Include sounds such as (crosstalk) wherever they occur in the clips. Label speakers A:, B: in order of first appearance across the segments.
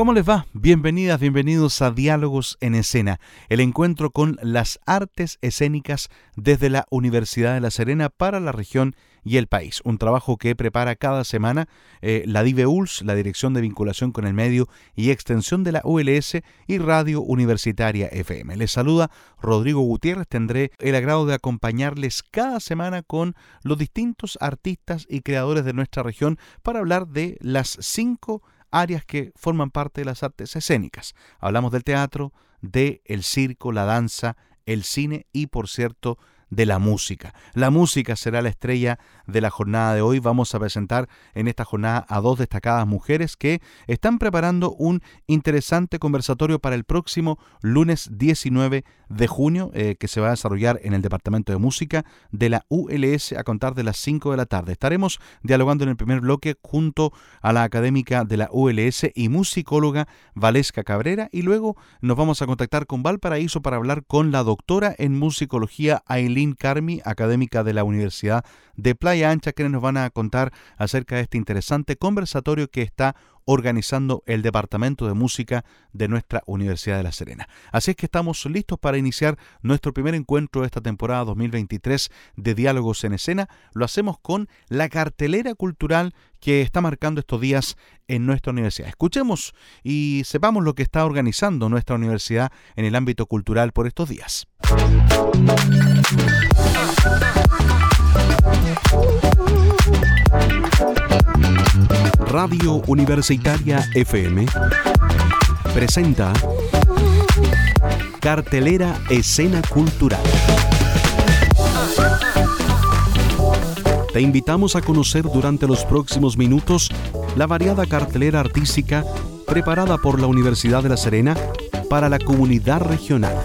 A: ¿Cómo les va? Bienvenidas, bienvenidos a Diálogos en Escena, el encuentro con las artes escénicas desde la Universidad de La Serena para la región y el país. Un trabajo que prepara cada semana eh, la DIVEULS, la Dirección de Vinculación con el Medio y Extensión de la ULS y Radio Universitaria FM. Les saluda Rodrigo Gutiérrez. Tendré el agrado de acompañarles cada semana con los distintos artistas y creadores de nuestra región para hablar de las cinco áreas que forman parte de las artes escénicas. Hablamos del teatro, del el circo, la danza, el cine y, por cierto, de la música. La música será la estrella de la jornada de hoy. Vamos a presentar en esta jornada a dos destacadas mujeres que están preparando un interesante conversatorio para el próximo lunes 19 de junio eh, que se va a desarrollar en el Departamento de Música de la ULS a contar de las 5 de la tarde. Estaremos dialogando en el primer bloque junto a la académica de la ULS y musicóloga Valesca Cabrera y luego nos vamos a contactar con Valparaíso para hablar con la doctora en musicología Aileen Carmi, académica de la Universidad de Playa Ancha, quienes nos van a contar acerca de este interesante conversatorio que está organizando el Departamento de Música de nuestra Universidad de La Serena. Así es que estamos listos para iniciar nuestro primer encuentro de esta temporada 2023 de Diálogos en Escena. Lo hacemos con la cartelera cultural que está marcando estos días en nuestra universidad. Escuchemos y sepamos lo que está organizando nuestra universidad en el ámbito cultural por estos días. Radio Universitaria FM presenta Cartelera Escena Cultural. Te invitamos a conocer durante los próximos minutos la variada cartelera artística preparada por la Universidad de La Serena para la comunidad regional.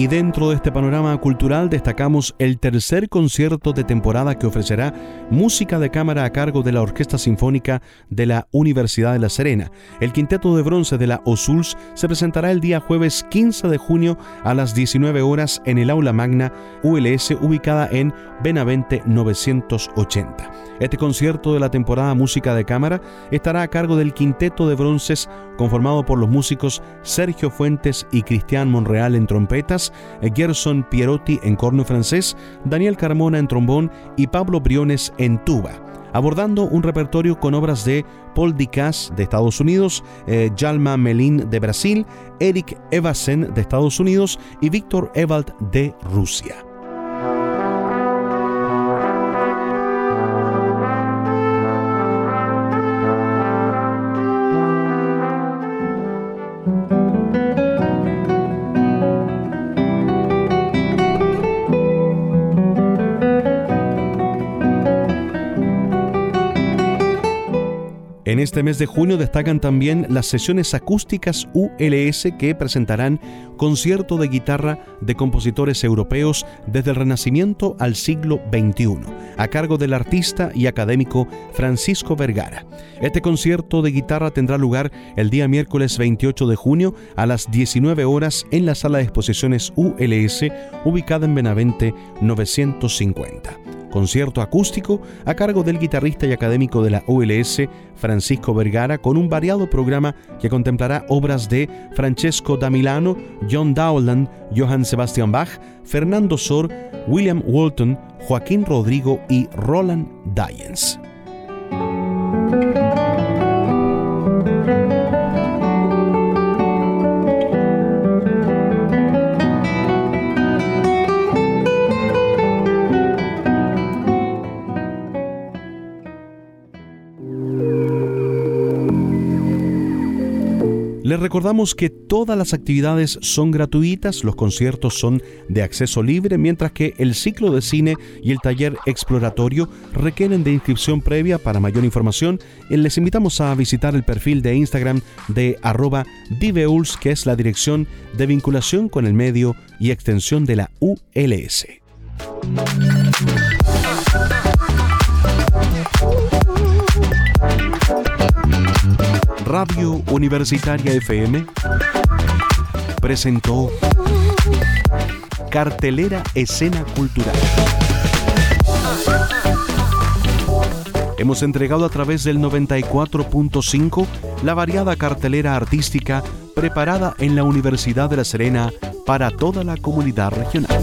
A: Y dentro de este panorama cultural destacamos el tercer concierto de temporada que ofrecerá música de cámara a cargo de la Orquesta Sinfónica de la Universidad de La Serena. El quinteto de bronce de la OSULS se presentará el día jueves 15 de junio a las 19 horas en el aula magna ULS ubicada en Benavente 980. Este concierto de la temporada Música de Cámara estará a cargo del quinteto de bronces conformado por los músicos Sergio Fuentes y Cristian Monreal en trompetas, Gerson Pierotti en corno francés, Daniel Carmona en trombón y Pablo Briones en tuba abordando un repertorio con obras de Paul Dicas de Estados Unidos, eh, Jalma Melin de Brasil, Eric Evasen de Estados Unidos y Víctor Evald de Rusia. Este mes de junio destacan también las sesiones acústicas ULS que presentarán concierto de guitarra de compositores europeos desde el Renacimiento al siglo XXI, a cargo del artista y académico Francisco Vergara. Este concierto de guitarra tendrá lugar el día miércoles 28 de junio a las 19 horas en la sala de exposiciones ULS ubicada en Benavente 950. Concierto acústico a cargo del guitarrista y académico de la ULS, Francisco Vergara, con un variado programa que contemplará obras de Francesco da Milano, John Dowland, Johann Sebastian Bach, Fernando Sor, William Walton, Joaquín Rodrigo y Roland Dyens. Les recordamos que todas las actividades son gratuitas, los conciertos son de acceso libre, mientras que el ciclo de cine y el taller exploratorio requieren de inscripción previa. Para mayor información, eh, les invitamos a visitar el perfil de Instagram de arroba diveuls, que es la dirección de vinculación con el medio y extensión de la ULS. Radio Universitaria FM presentó Cartelera Escena Cultural. Hemos entregado a través del 94.5 la variada cartelera artística preparada en la Universidad de La Serena para toda la comunidad regional.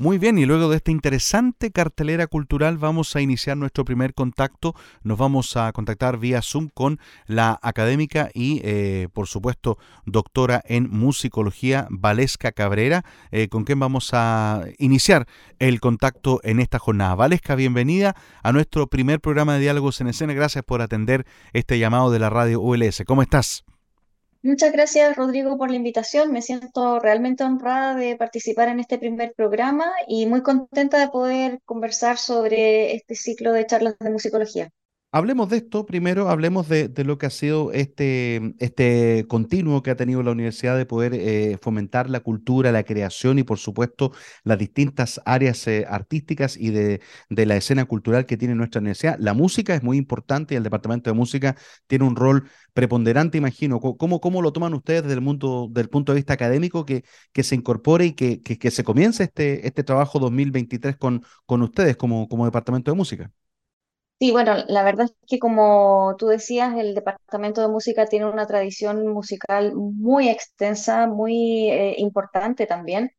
A: Muy bien, y luego de esta interesante cartelera cultural vamos a iniciar nuestro primer contacto. Nos vamos a contactar vía Zoom con la académica y, eh, por supuesto, doctora en musicología, Valesca Cabrera, eh, con quien vamos a iniciar el contacto en esta jornada. Valesca, bienvenida a nuestro primer programa de Diálogos en Escena. Gracias por atender este llamado de la radio ULS. ¿Cómo estás?
B: Muchas gracias, Rodrigo, por la invitación. Me siento realmente honrada de participar en este primer programa y muy contenta de poder conversar sobre este ciclo de charlas de musicología.
A: Hablemos de esto primero, hablemos de, lo que ha sido este, este continuo que ha tenido la universidad de poder eh, fomentar la cultura, la creación y por supuesto las distintas áreas eh, artísticas y de, de, la escena cultural que tiene nuestra universidad. La música es muy importante y el departamento de música tiene un rol preponderante, imagino. ¿Cómo, cómo lo toman ustedes desde el, mundo, del punto de vista académico que, que se incorpore y que, que, se comience este, este trabajo 2023 con, con ustedes como, como departamento de música?
B: Sí, bueno, la verdad es que como tú decías, el Departamento de Música tiene una tradición musical muy extensa, muy eh, importante también.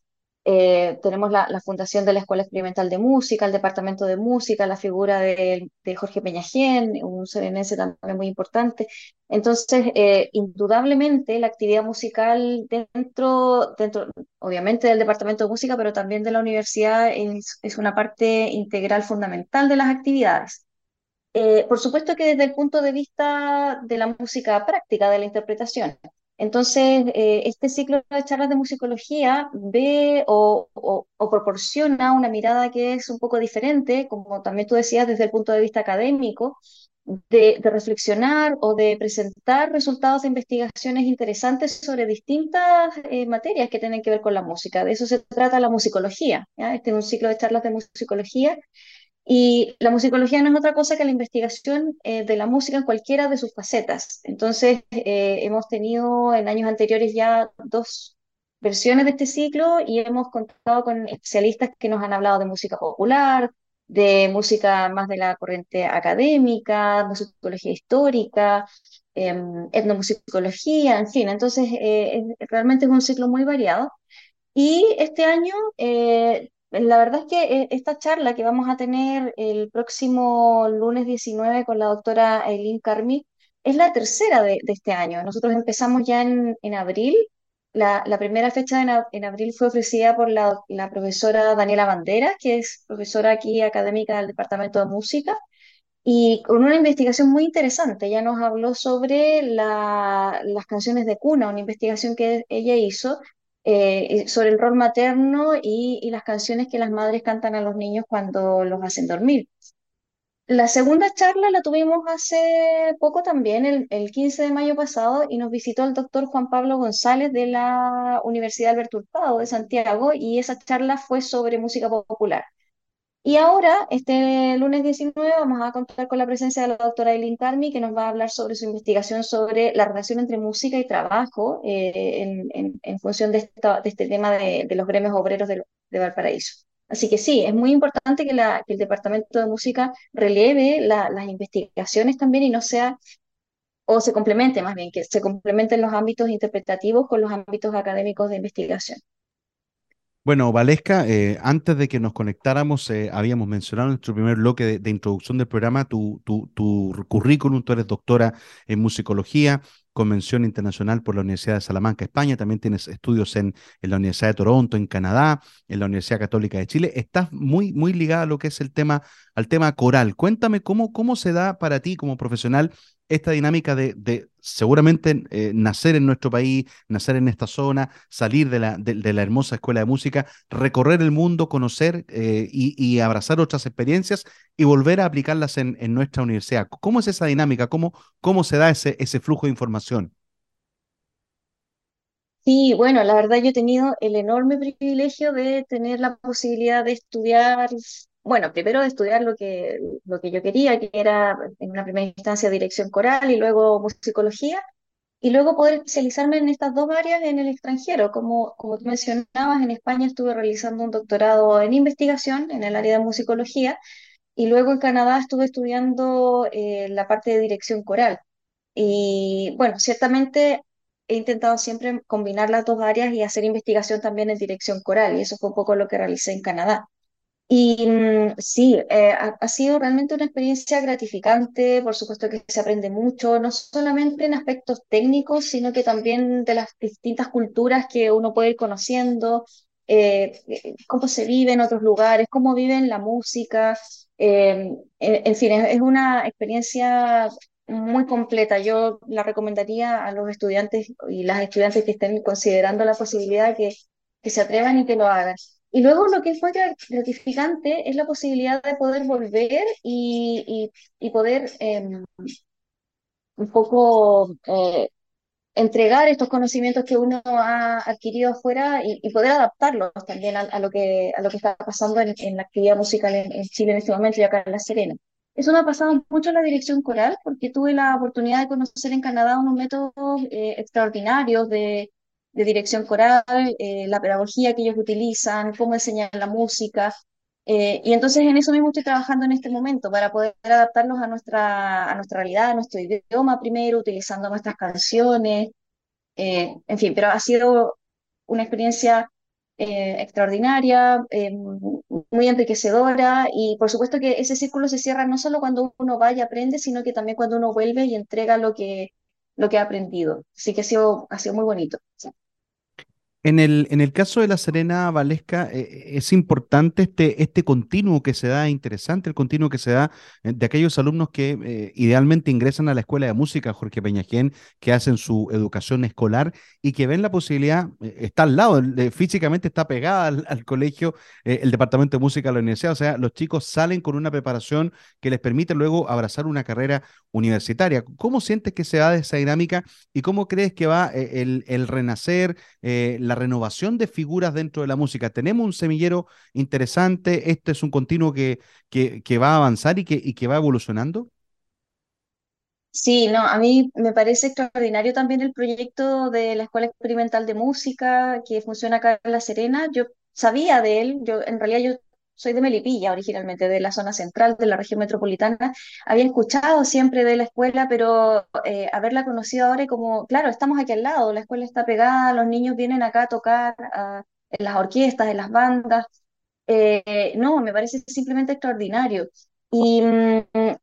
B: Eh, tenemos la, fundación de la Escuela Experimental de Música, el Departamento de Música, la figura de, Jorge Peñajén, un serenense también muy importante. Entonces, eh, indudablemente la actividad musical dentro, dentro, obviamente del Departamento de Música, pero también de la universidad es, es una parte integral fundamental de las actividades. Eh, por supuesto que desde el punto de vista de la música práctica, de la interpretación. Entonces, eh, este ciclo de charlas de musicología ve o, proporciona una mirada que es un poco diferente, como también tú decías, desde el punto de vista académico, de, reflexionar o de presentar resultados de investigaciones interesantes sobre distintas eh, materias que tienen que ver con la música. De eso se trata la musicología. Este es un ciclo de charlas de musicología y la musicología no es otra cosa que la investigación eh, de la música en cualquiera de sus facetas. Entonces, eh, hemos tenido en años anteriores ya dos versiones de este ciclo y hemos contado con especialistas que nos han hablado de música popular, de música más de la corriente académica, musicología histórica, em, etnomusicología, en fin. Entonces, eh, realmente es un ciclo muy variado. Y este año la verdad es que eh, esta charla que vamos a tener el próximo lunes 19 con la doctora Eileen Carmi es la tercera de, este año. Nosotros empezamos ya en, abril. La, primera fecha en, abril fue ofrecida por la, profesora Daniela Bandera, que es profesora aquí académica del Departamento de Música, y con una investigación muy interesante. Ella nos habló sobre las canciones de cuna, una investigación que ella hizo eh, sobre el rol materno y, las canciones que las madres cantan a los niños cuando los hacen dormir. La segunda charla la tuvimos hace poco también, el, el 15 de mayo pasado, y nos visitó el doctor Juan Pablo González de la Universidad Alberto Hurtado de Santiago, y esa charla fue sobre música popular. Y ahora, este lunes 19, vamos a contar con la presencia de la doctora Eileen Carmi, que nos va a hablar sobre su investigación sobre la relación entre música y trabajo eh, en, función de, este tema de, los gremios obreros de, de Valparaíso. Así que sí, es muy importante que, el Departamento de Música releve la- las investigaciones también y no sea, o se complemente más bien, que se complementen los ámbitos interpretativos con los ámbitos académicos de investigación.
A: Bueno, Valesca, eh, antes de que nos conectáramos, eh, habíamos mencionado en nuestro primer bloque de, introducción del programa tu, tu, tu currículum. Tú eres doctora en musicología, convención internacional por la Universidad de Salamanca, España. También tienes estudios en, en la Universidad de Toronto, en Canadá, en la Universidad Católica de Chile. Estás muy, muy ligada a lo que es el tema, al tema coral. Cuéntame cómo, cómo se da para ti como profesional esta dinámica de, seguramente eh, nacer en nuestro país, nacer en esta zona, salir de la, de, la hermosa escuela de música, recorrer el mundo, conocer eh, y, y, abrazar otras experiencias y volver a aplicarlas en, en, nuestra universidad. ¿Cómo es esa dinámica? ¿Cómo, cómo se da ese, ese flujo de información?
B: Sí, bueno, la verdad yo he tenido el enorme privilegio de tener la posibilidad de estudiar, bueno, primero estudiar lo que, lo que yo quería, que era en una primera instancia dirección coral y luego musicología, y luego poder especializarme en estas dos áreas en el extranjero. Como, como tú mencionabas, en España estuve realizando un doctorado en investigación en el área de musicología, y luego en Canadá estuve estudiando eh, la parte de dirección coral. Y bueno, ciertamente he intentado siempre combinar las dos áreas y hacer investigación también en dirección coral, y eso fue un poco lo que realicé en Canadá. Y mm, sí, eh, ha, sido realmente una experiencia gratificante, por supuesto que se aprende mucho, no solamente en aspectos técnicos, sino que también de las distintas culturas que uno puede ir conociendo, eh, eh, cómo se vive en otros lugares, cómo viven la música, en, en fin, es, es una experiencia muy completa. Yo la recomendaría a los estudiantes y las estudiantes que estén considerando la posibilidad que, que se atrevan y que lo hagan. Y luego lo que fue gratificante es la posibilidad de poder volver y, y, y poder eh, un poco eh, entregar estos conocimientos que uno ha adquirido afuera y, y poder adaptarlos también a, a, lo que, a lo que está pasando en, en la actividad musical en, en, Chile en este momento y acá en La Serena. Eso me ha pasado mucho en la dirección coral porque tuve la oportunidad de conocer en Canadá unos métodos eh, extraordinarios de, de, dirección coral, eh, la pedagogía que ellos utilizan, cómo enseñan la música. Eh, y entonces en eso mismo estoy trabajando en este momento para poder adaptarlos a nuestra, a nuestra realidad, a nuestro idioma primero, utilizando nuestras canciones, eh, en fin, pero ha sido una experiencia eh, extraordinaria, eh, muy enriquecedora y por supuesto que ese círculo se cierra no solo cuando uno va y aprende, sino que también cuando uno vuelve y entrega lo que, lo que ha aprendido. Así que ha sido, ha sido muy bonito. Sí.
A: En el, en el caso de La Serena Valesca, eh, es importante este, este continuo que se da, interesante el continuo que se da eh, de aquellos alumnos que eh, idealmente ingresan a la Escuela de Música Jorge Peñajén, que hacen su educación escolar y que ven la posibilidad, está al lado, físicamente está pegada al, colegio, el Departamento de Música de la universidad, o sea, los chicos salen con una preparación que les permite luego abrazar una carrera universitaria. ¿Cómo sientes que se da esa dinámica y cómo crees que va el, el renacer? Eh, la renovación de figuras dentro de la música. Tenemos un semillero interesante, este es un continuo que, que, que va a avanzar y que, y que va evolucionando.
B: Sí, no, a mí me parece extraordinario también el proyecto de la Escuela Experimental de Música que funciona acá en La Serena. Yo sabía de él, yo en realidad yo soy de Melipilla originalmente, de la zona central de la región metropolitana. Había escuchado siempre de la escuela, pero eh, haberla conocido ahora y como, claro, estamos aquí al lado, la escuela está pegada, los niños vienen acá a tocar en las orquestas, en las bandas. Eh, no, me parece simplemente extraordinario. Y mm,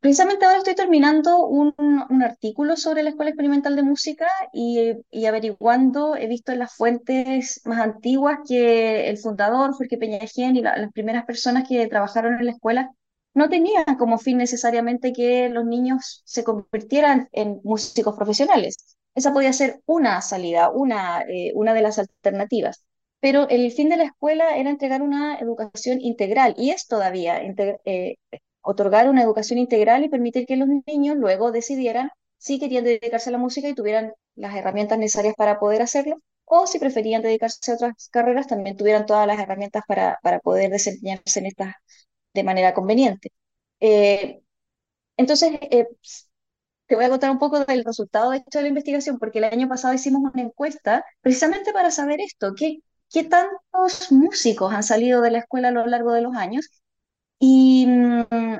B: Precisamente ahora estoy terminando un, un artículo sobre la Escuela Experimental de Música y, y averiguando, he visto en las fuentes más antiguas que el fundador, Jorge Peñajén, y la- las primeras personas que trabajaron en la escuela no tenían como fin necesariamente que los niños se convirtieran en músicos profesionales. Esa podía ser una salida, una, eh, una de las alternativas. Pero el fin de la escuela era entregar una educación integral y es todavía eh, otorgar una educación integral y permitir que los niños luego decidieran si querían dedicarse a la música y tuvieran las herramientas necesarias para poder hacerlo, o si preferían dedicarse a otras carreras, también tuvieran todas las herramientas para, para poder desempeñarse en estas de manera conveniente. Eh, entonces, eh, te voy a contar un poco del resultado de, de la investigación, porque el año pasado hicimos una encuesta precisamente para saber esto, qué, qué tantos músicos han salido de la escuela a lo largo de los años. Y, mm,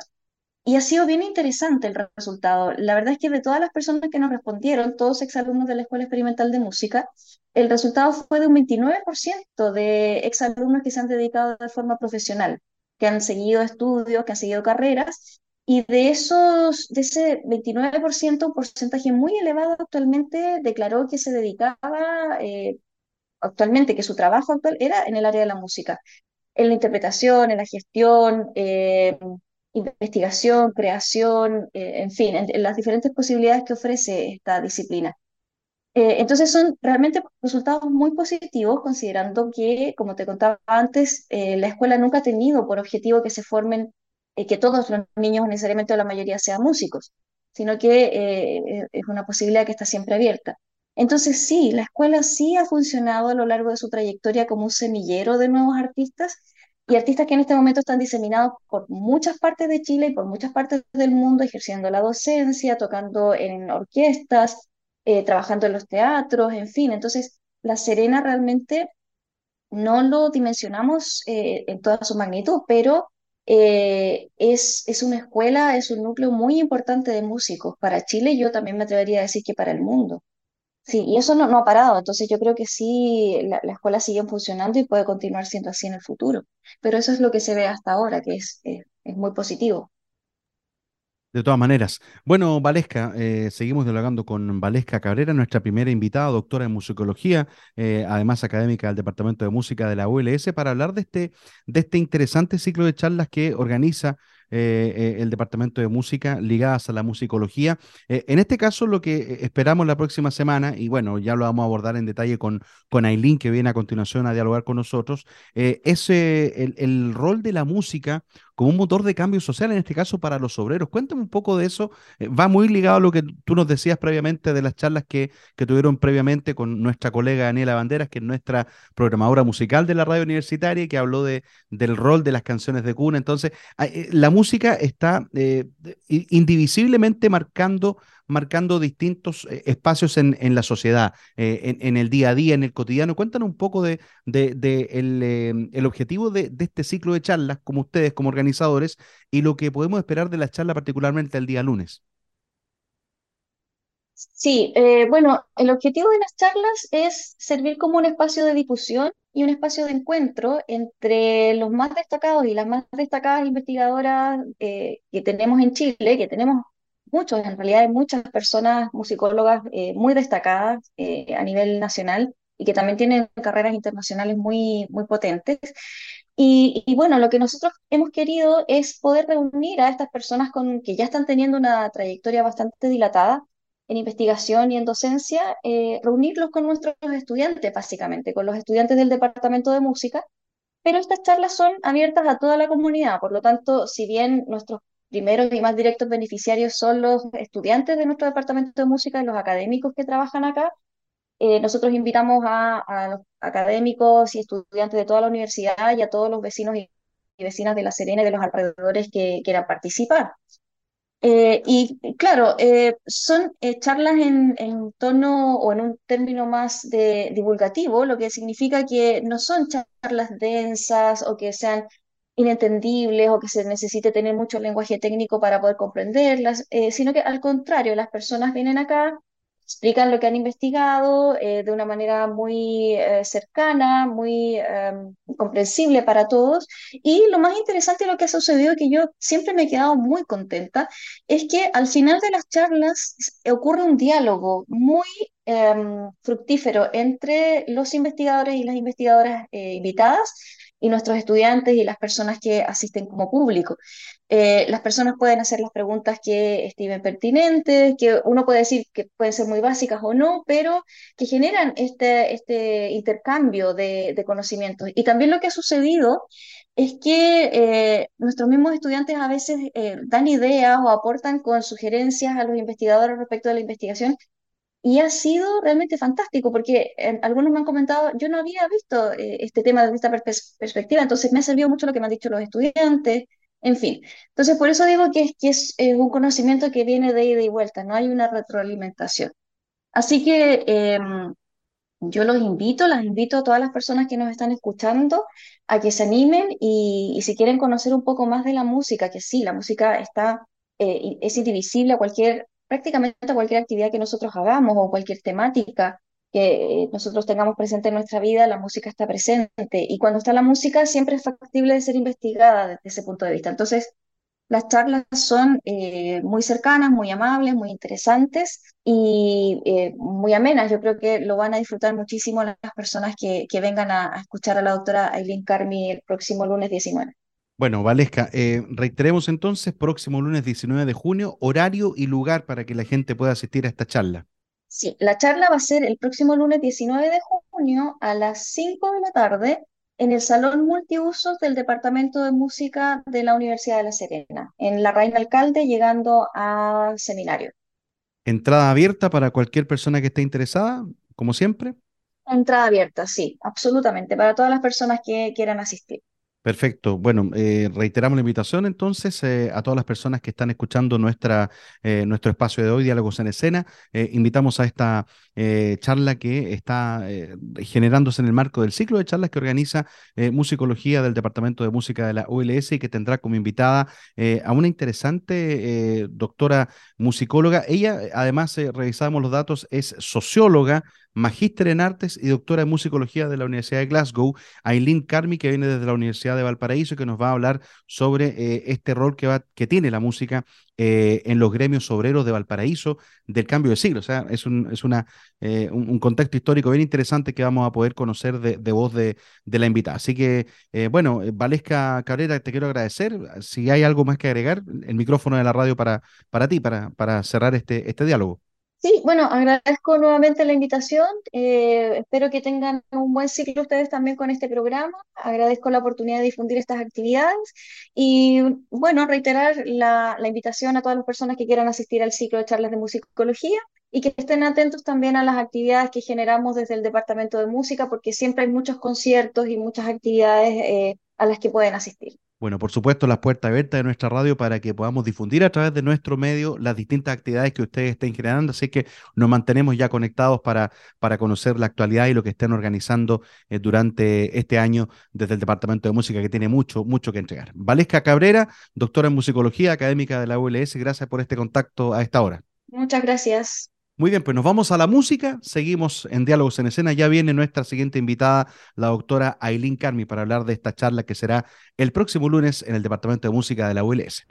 B: y ha sido bien interesante el resultado. La verdad es que de todas las personas que nos respondieron, todos exalumnos de la Escuela Experimental de Música, el resultado fue de un 29% de exalumnos que se han dedicado de forma profesional, que han seguido estudios, que han seguido carreras, y de esos, de ese 29%, un porcentaje muy elevado actualmente declaró que se dedicaba eh, actualmente, que su trabajo actual era en el área de la música, en la interpretación, en la gestión, eh, investigación, creación, eh, en fin, en, las diferentes posibilidades que ofrece esta disciplina. Eh, entonces son realmente resultados muy positivos, considerando que, como te contaba antes, la escuela nunca ha tenido por objetivo que se formen, que todos los niños necesariamente la mayoría sean músicos, sino que es una posibilidad que está siempre abierta. Entonces sí, la escuela sí ha funcionado a lo largo de su trayectoria como un semillero de nuevos artistas y artistas que en este momento están diseminados por muchas partes de Chile y por muchas partes del mundo, ejerciendo la docencia, tocando en orquestas, eh, trabajando en los teatros, en fin. Entonces, La Serena realmente no lo dimensionamos eh, en toda su magnitud, pero eh, es, es una escuela, es un núcleo muy importante de músicos para Chile y yo también me atrevería a decir que para el mundo. Sí, y eso no, no ha parado, entonces yo creo que sí, la, la escuela sigue funcionando y puede continuar siendo así en el futuro, pero eso es lo que se ve hasta ahora, que es, es, es muy positivo.
A: De todas maneras. Bueno, Valesca, eh, seguimos dialogando con Valesca Cabrera, nuestra primera invitada, doctora en musicología, eh, además académica del Departamento de Música de la ULS, para hablar de este, de este interesante ciclo de charlas que organiza eh, eh, el Departamento de Música ligadas a la musicología. Eh, en este caso, lo que esperamos la próxima semana, y bueno, ya lo vamos a abordar en detalle con, con Aileen, que viene a continuación a dialogar con nosotros, es el, el rol de la música como un motor de cambio social, en este caso para los obreros. Cuéntame un poco de eso. va muy ligado a lo que tú nos decías previamente de las charlas que, que tuvieron previamente con nuestra colega Daniela Banderas, que es nuestra programadora musical de la radio universitaria, que habló de, del rol de las canciones de cuna. Entonces, la música está eh, indivisiblemente marcando, marcando distintos eh, espacios en, la sociedad, eh, en, el día a día, en el cotidiano. Cuéntanos un poco de, el, el, objetivo de, de, este ciclo de charlas, como ustedes, como organizadores, y lo que podemos esperar de la charla particularmente el día lunes.
B: Sí, bueno, el objetivo de las charlas es servir como un espacio de difusión y un espacio de encuentro entre los más destacados y las más destacadas investigadoras eh, que tenemos en Chile, que tenemos muchos, en realidad hay muchas personas musicólogas eh, muy destacadas eh, a nivel nacional y que también tienen carreras internacionales muy, muy potentes. Y, y, bueno, lo que nosotros hemos querido es poder reunir a estas personas con, que ya están teniendo una trayectoria bastante dilatada en investigación y en docencia, eh, reunirlos con nuestros estudiantes, básicamente, con los estudiantes del Departamento de Música, pero estas charlas son abiertas a toda la comunidad, por lo tanto, si bien nuestros primeros y más directos beneficiarios son los estudiantes de nuestro Departamento de Música y los académicos que trabajan acá, eh, nosotros invitamos a, a, los académicos y estudiantes de toda la universidad y a todos los vecinos y vecinas de La Serena y de los alrededores que quieran participar. Eh, y claro, eh, son eh, charlas en, en, tono o en un término más de divulgativo, lo que significa que no son charlas densas o que sean inentendibles o que se necesite tener mucho lenguaje técnico para poder comprenderlas, sino que al contrario, las personas vienen acá explican lo que han investigado eh, de una manera muy eh, cercana, muy em, comprensible para todos. Y lo más interesante de lo que ha sucedido, que yo siempre me he quedado muy contenta, es que al final de las charlas ocurre un diálogo muy em, fructífero entre los investigadores y las investigadoras eh, invitadas y nuestros estudiantes y las personas que asisten como público. Eh, las personas pueden hacer las preguntas que estimen pertinentes, que uno puede decir que pueden ser muy básicas o no, pero que generan este, este intercambio de, de conocimientos. Y también lo que ha sucedido es que eh, nuestros mismos estudiantes a veces eh, dan ideas o aportan con sugerencias a los investigadores respecto de la investigación y ha sido realmente fantástico porque algunos me han comentado, yo no había visto eh, este tema desde esta perspectiva, entonces me ha servido mucho lo que me han dicho los estudiantes, en fin. Entonces por eso digo que, es, que es un conocimiento que viene de ida y vuelta, no hay una retroalimentación. Así que em, yo los invito, las invito a todas las personas que nos están escuchando a que se animen y, si quieren conocer un poco más de la música, que sí, la música está, eh, es indivisible a cualquier, prácticamente a cualquier actividad que nosotros hagamos o cualquier temática que nosotros tengamos presente en nuestra vida, la música está presente. Y cuando está la música, siempre es factible de ser investigada desde ese punto de vista. Entonces, las charlas son eh, muy cercanas, muy amables, muy interesantes y eh, muy amenas. Yo creo que lo van a disfrutar muchísimo las personas que, que vengan a, escuchar a la doctora Aileen Carmi el próximo lunes 19.
A: Bueno, Valesca, eh, reiteremos entonces, próximo lunes 19 de junio, horario y lugar para que la gente pueda asistir a esta charla.
B: Sí, la charla va a ser el próximo lunes 19 de junio a las 5 de la tarde en el Salón Multiusos del Departamento de Música de la Universidad de La Serena, en la Reina Alcalde, llegando al seminario.
A: Entrada abierta para cualquier persona que esté interesada, como siempre.
B: Entrada abierta, sí, absolutamente, para todas las personas que quieran asistir.
A: Perfecto. Bueno, eh, reiteramos la invitación entonces eh, a todas las personas que están escuchando nuestra, eh, nuestro espacio de hoy, Diálogos en Escena. invitamos a esta charla que está generándose en el marco del ciclo de charlas que organiza Musicología del Departamento de Música de la ULS y que tendrá como invitada a una interesante doctora musicóloga. Ella, además, revisamos los datos, es socióloga, magíster en artes y doctora en musicología de la Universidad de Glasgow, Aileen Carmi, que viene desde la Universidad de Valparaíso, que nos va a hablar sobre eh, este rol que, va, que tiene la música eh, en los gremios obreros de Valparaíso del cambio de siglo. O sea, es un, es una, eh, un, contexto histórico bien interesante que vamos a poder conocer de, voz de, de, la invitada. Así que, bueno, Valesca Cabrera, te quiero agradecer. Si hay algo más que agregar, el micrófono de la radio para, para ti, para, para cerrar este, este diálogo.
B: Sí, bueno, agradezco nuevamente la invitación. Eh, espero que tengan un buen ciclo ustedes también con este programa. Agradezco la oportunidad de difundir estas actividades y, bueno, reiterar la, invitación a todas las personas que quieran asistir al ciclo de charlas de musicología y que estén atentos también a las actividades que generamos desde el Departamento de Música, porque siempre hay muchos conciertos y muchas actividades eh, a las que pueden asistir.
A: Bueno, por supuesto, las puertas abiertas de nuestra radio para que podamos difundir a través de nuestro medio las distintas actividades que ustedes estén generando. Así que nos mantenemos ya conectados para, para conocer la actualidad y lo que estén organizando eh, durante este año desde el Departamento de Música, que tiene mucho, mucho que entregar. Valesca Cabrera, doctora en musicología académica de la ULS, gracias por este contacto a esta hora.
B: Muchas gracias.
A: Muy bien, pues nos vamos a la música, seguimos en Diálogos en Escena, ya viene nuestra siguiente invitada, la doctora Aileen Carmi, para hablar de esta charla que será el próximo lunes en el Departamento de Música de la ULS.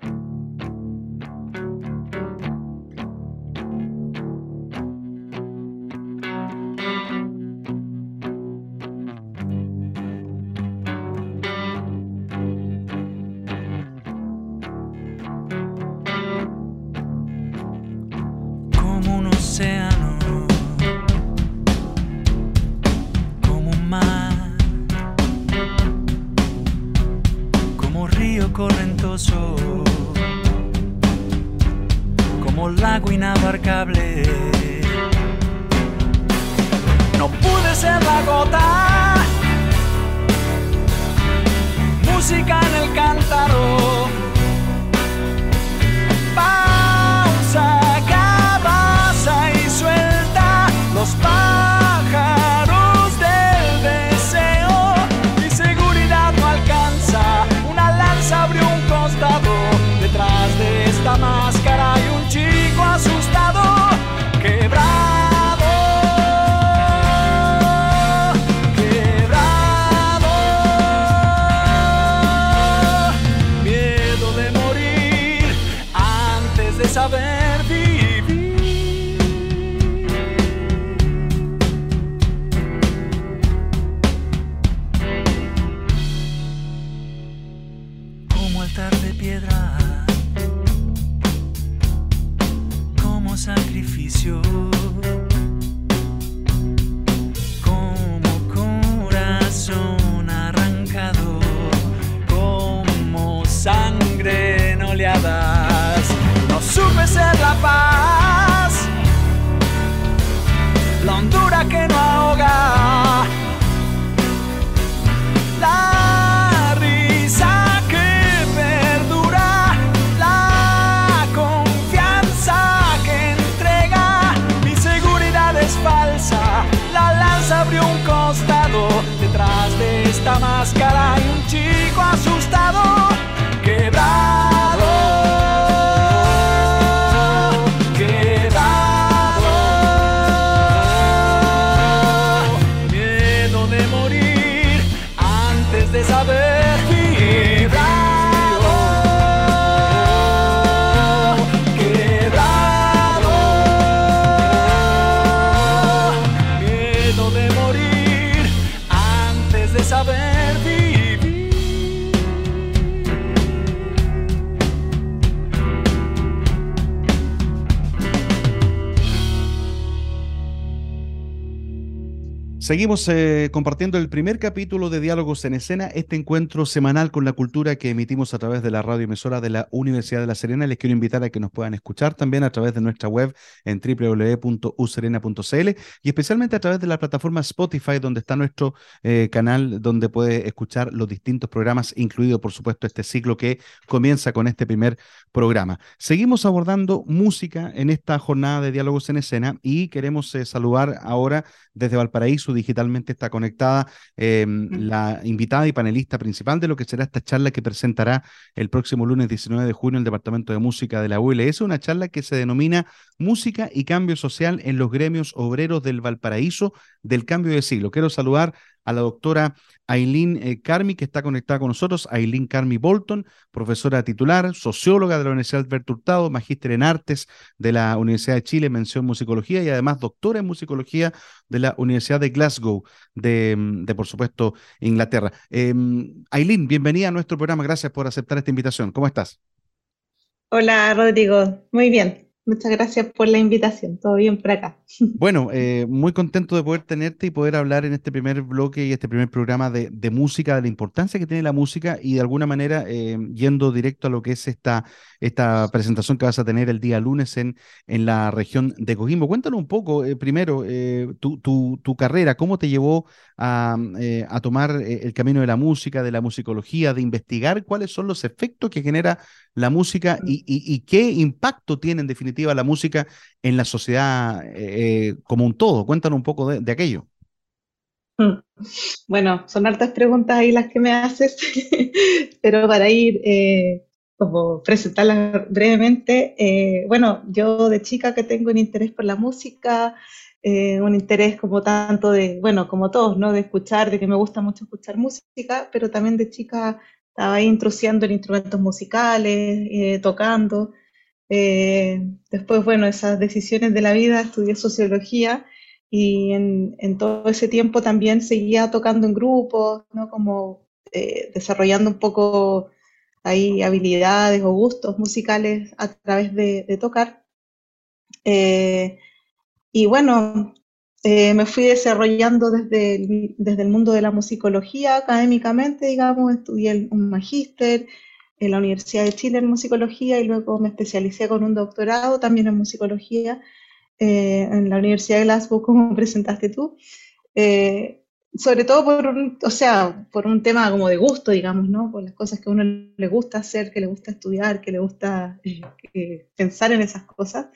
C: Antes de
A: Seguimos eh, compartiendo el primer capítulo de Diálogos en Escena, este encuentro semanal con la cultura que emitimos a través de la radio emisora de la Universidad de La Serena. Les quiero invitar a que nos puedan escuchar también a través de nuestra web en www.userena.cl y especialmente a través de la plataforma Spotify, donde está nuestro eh, canal, donde puede escuchar los distintos programas, incluido por supuesto este ciclo que comienza con este primer programa. Seguimos abordando música en esta jornada de Diálogos en Escena y queremos eh, saludar ahora desde Valparaíso digitalmente está conectada eh, la invitada y panelista principal de lo que será esta charla que presentará el próximo lunes 19 de junio el Departamento de Música de la ULS, una charla que se denomina Música y Cambio Social en los Gremios Obreros del Valparaíso del Cambio de Siglo. Quiero saludar a la doctora Aileen eh, Carmi, que está conectada con nosotros, Aileen Carmi Bolton, profesora titular, socióloga de la Universidad Alberto Hurtado, magíster en artes de la Universidad de Chile, mención musicología y además doctora en musicología de la Universidad de Glasgow, de, de por supuesto, Inglaterra. Eh, Aileen, bienvenida a nuestro programa, gracias por aceptar esta invitación. ¿Cómo estás?
D: Hola, Rodrigo. Muy bien. Muchas gracias por la invitación. Todo bien por acá. (laughs)
A: Bueno, eh, muy contento de poder tenerte y poder hablar en este primer bloque y este primer programa de, música, de la importancia que tiene la música y de alguna manera eh, yendo directo a lo que es esta, esta presentación que vas a tener el día lunes en, en la región de Coquimbo. Cuéntanos un poco, eh, primero, tu, tu, tu, carrera, cómo te llevó a, a tomar el camino de la música, de la musicología, de investigar cuáles son los efectos que genera la música y, y, y qué impacto tiene en definitiva la música en la sociedad eh, como un todo. Cuéntanos un poco de, de, aquello.
D: Bueno, son hartas preguntas ahí las que me haces, (laughs) pero para ir eh, como presentarlas brevemente, eh, bueno, yo de chica que tengo un interés por la música, eh, un interés como tanto de, bueno, como todos, ¿no? De escuchar, de que me gusta mucho escuchar música, pero también de chica estaba ahí intrusiando en instrumentos musicales, eh, tocando. Eh, después, bueno, esas decisiones de la vida, estudié sociología y en, todo ese tiempo también seguía tocando en grupos, ¿no? Como eh, desarrollando un poco ahí habilidades o gustos musicales a través de, de tocar. Y bueno, eh, me fui desarrollando desde el, desde el mundo de la musicología académicamente, digamos, estudié un magíster en la Universidad de Chile en musicología y luego me especialicé con un doctorado también en musicología eh, en la Universidad de Glasgow, como (laughs) presentaste tú. Eh, sobre todo por un, o sea, por un tema como de gusto, digamos, ¿no? Por las cosas que a uno le gusta hacer, que le gusta estudiar, que le gusta eh, pensar en esas cosas.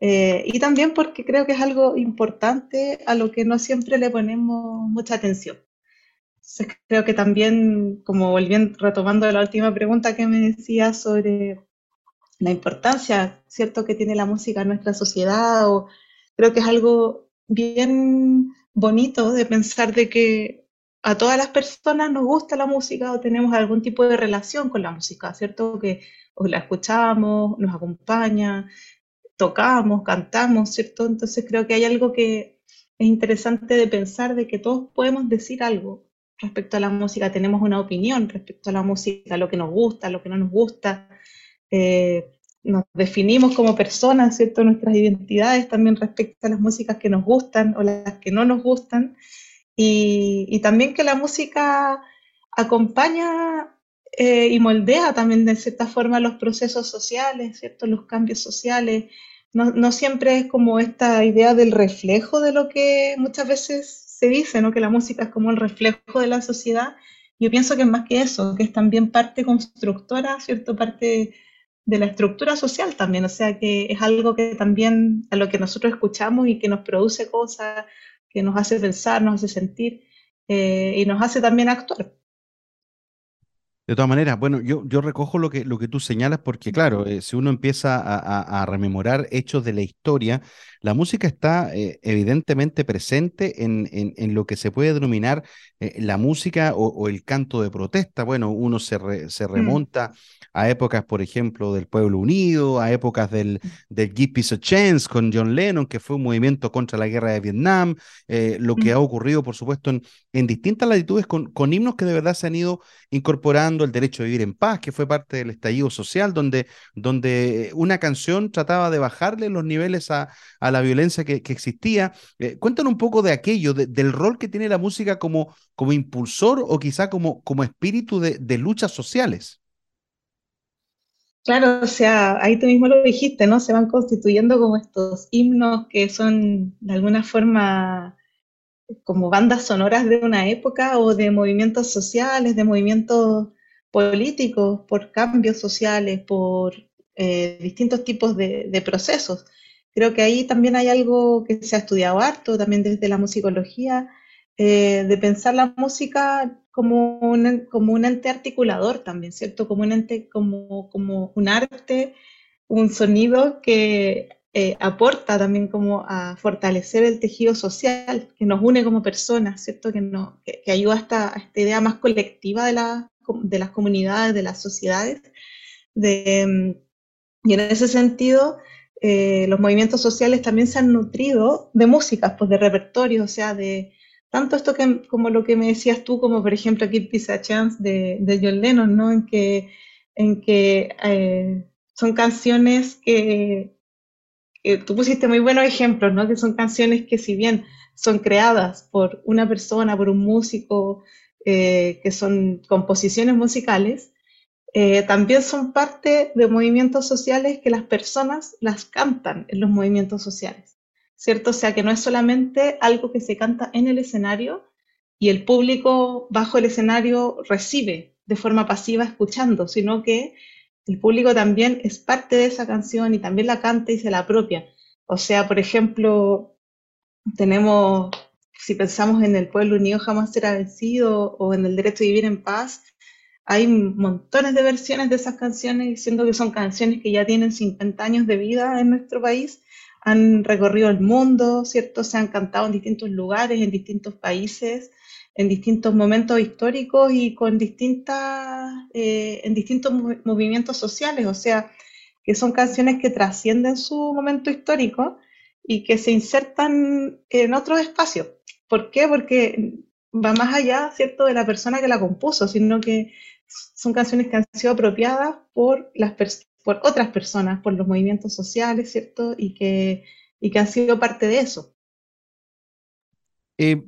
D: Eh, y también porque creo que es algo importante a lo que no siempre le ponemos mucha atención. Entonces creo que también, como volviendo, retomando la última pregunta que me decía sobre la importancia, ¿cierto?, que tiene la música en nuestra sociedad, o creo que es algo bien bonito de pensar de que a todas las personas nos gusta la música o tenemos algún tipo de relación con la música, ¿cierto? Que o la escuchamos, nos acompaña, tocamos, cantamos, ¿cierto? Entonces creo que hay algo que es interesante de pensar de que todos podemos decir algo respecto a la música, tenemos una opinión respecto a la música, lo que nos gusta, lo que no nos gusta. Eh, nos definimos como personas, ¿cierto? Nuestras identidades también respecto a las músicas que nos gustan o las que no nos gustan. Y, también que la música acompaña eh, y moldea también de cierta forma los procesos sociales, ¿cierto? Los cambios sociales. No, no, siempre es como esta idea del reflejo de lo que muchas veces se dice, ¿no? Que la música es como el reflejo de la sociedad. Yo pienso que es más que eso, que es también parte constructora, ¿cierto? Parte de la estructura social también, o sea que es algo que también a lo que nosotros escuchamos y que nos produce cosas, que nos hace pensar, nos hace sentir eh, y nos hace también actuar.
A: De todas maneras, bueno, yo, yo recojo lo que, lo que tú señalas porque, claro, eh, si uno empieza a, rememorar hechos de la historia, la música está eh, evidentemente presente en, en, lo que se puede denominar la música o, el canto de protesta. Bueno, uno se, se mm. remonta a épocas, por ejemplo, del Pueblo Unido, a épocas del, del Give Peace a Chance con John Lennon, que fue un movimiento contra la guerra de Vietnam, eh, lo que ha ocurrido, por supuesto, en, en distintas latitudes con, con, himnos que de verdad se han ido incorporando el derecho a vivir en paz, que fue parte del estallido social, donde, donde una canción trataba de bajarle los niveles a, a la violencia que, existía. Eh, cuéntanos un poco de aquello, del rol que tiene la música como, como impulsor o quizá como, como espíritu de, luchas sociales.
D: Claro, o sea, ahí tú mismo lo dijiste, ¿no? Se van constituyendo como estos himnos que son de alguna forma como bandas sonoras de una época o de movimientos sociales, de movimientos políticos, por cambios sociales, por eh, distintos tipos de, procesos. Creo que ahí también hay algo que se ha estudiado harto, también desde la musicología, eh, de pensar la música como un, como un ente articulador también, ¿cierto? Como un ente, como, como un arte, un sonido que eh, aporta también como a fortalecer el tejido social, que nos une como personas, ¿cierto? Que, no, que, ayuda a esta, idea más colectiva de, la, de las comunidades, de las sociedades. De, y en ese sentido, eh, los movimientos sociales también se han nutrido de músicas, pues de repertorio, o sea, de, tanto esto que, como lo que me decías tú, como por ejemplo aquí Pizza Chance de, de John Lennon, ¿no? En que, en que eh, son canciones que, tú pusiste muy buenos ejemplos, ¿no? Que son canciones que si bien son creadas por una persona, por un músico, eh, que son composiciones musicales, eh, también son parte de movimientos sociales que las personas las cantan en los movimientos sociales. ¿cierto? O sea, que no es solamente algo que se canta en el escenario y el público bajo el escenario recibe de forma pasiva escuchando, sino que el público también es parte de esa canción y también la canta y se la apropia. O sea, por ejemplo, tenemos, si pensamos en el pueblo unido jamás será vencido o en el derecho a vivir en paz, hay montones de versiones de esas canciones diciendo que son canciones que ya tienen 50 años de vida en nuestro país han recorrido el mundo, ¿cierto? Se han cantado en distintos lugares, en distintos países, en distintos momentos históricos y con distintas, eh, en distintos movimientos sociales, o sea, que son canciones que trascienden su momento histórico y que se insertan en otros espacios. ¿Por qué? Porque va más allá, ¿cierto?, de la persona que la compuso, sino que son canciones que han sido apropiadas por las, por otras personas, por los movimientos sociales, ¿cierto? Y que, y que han sido parte de eso.
A: Eh,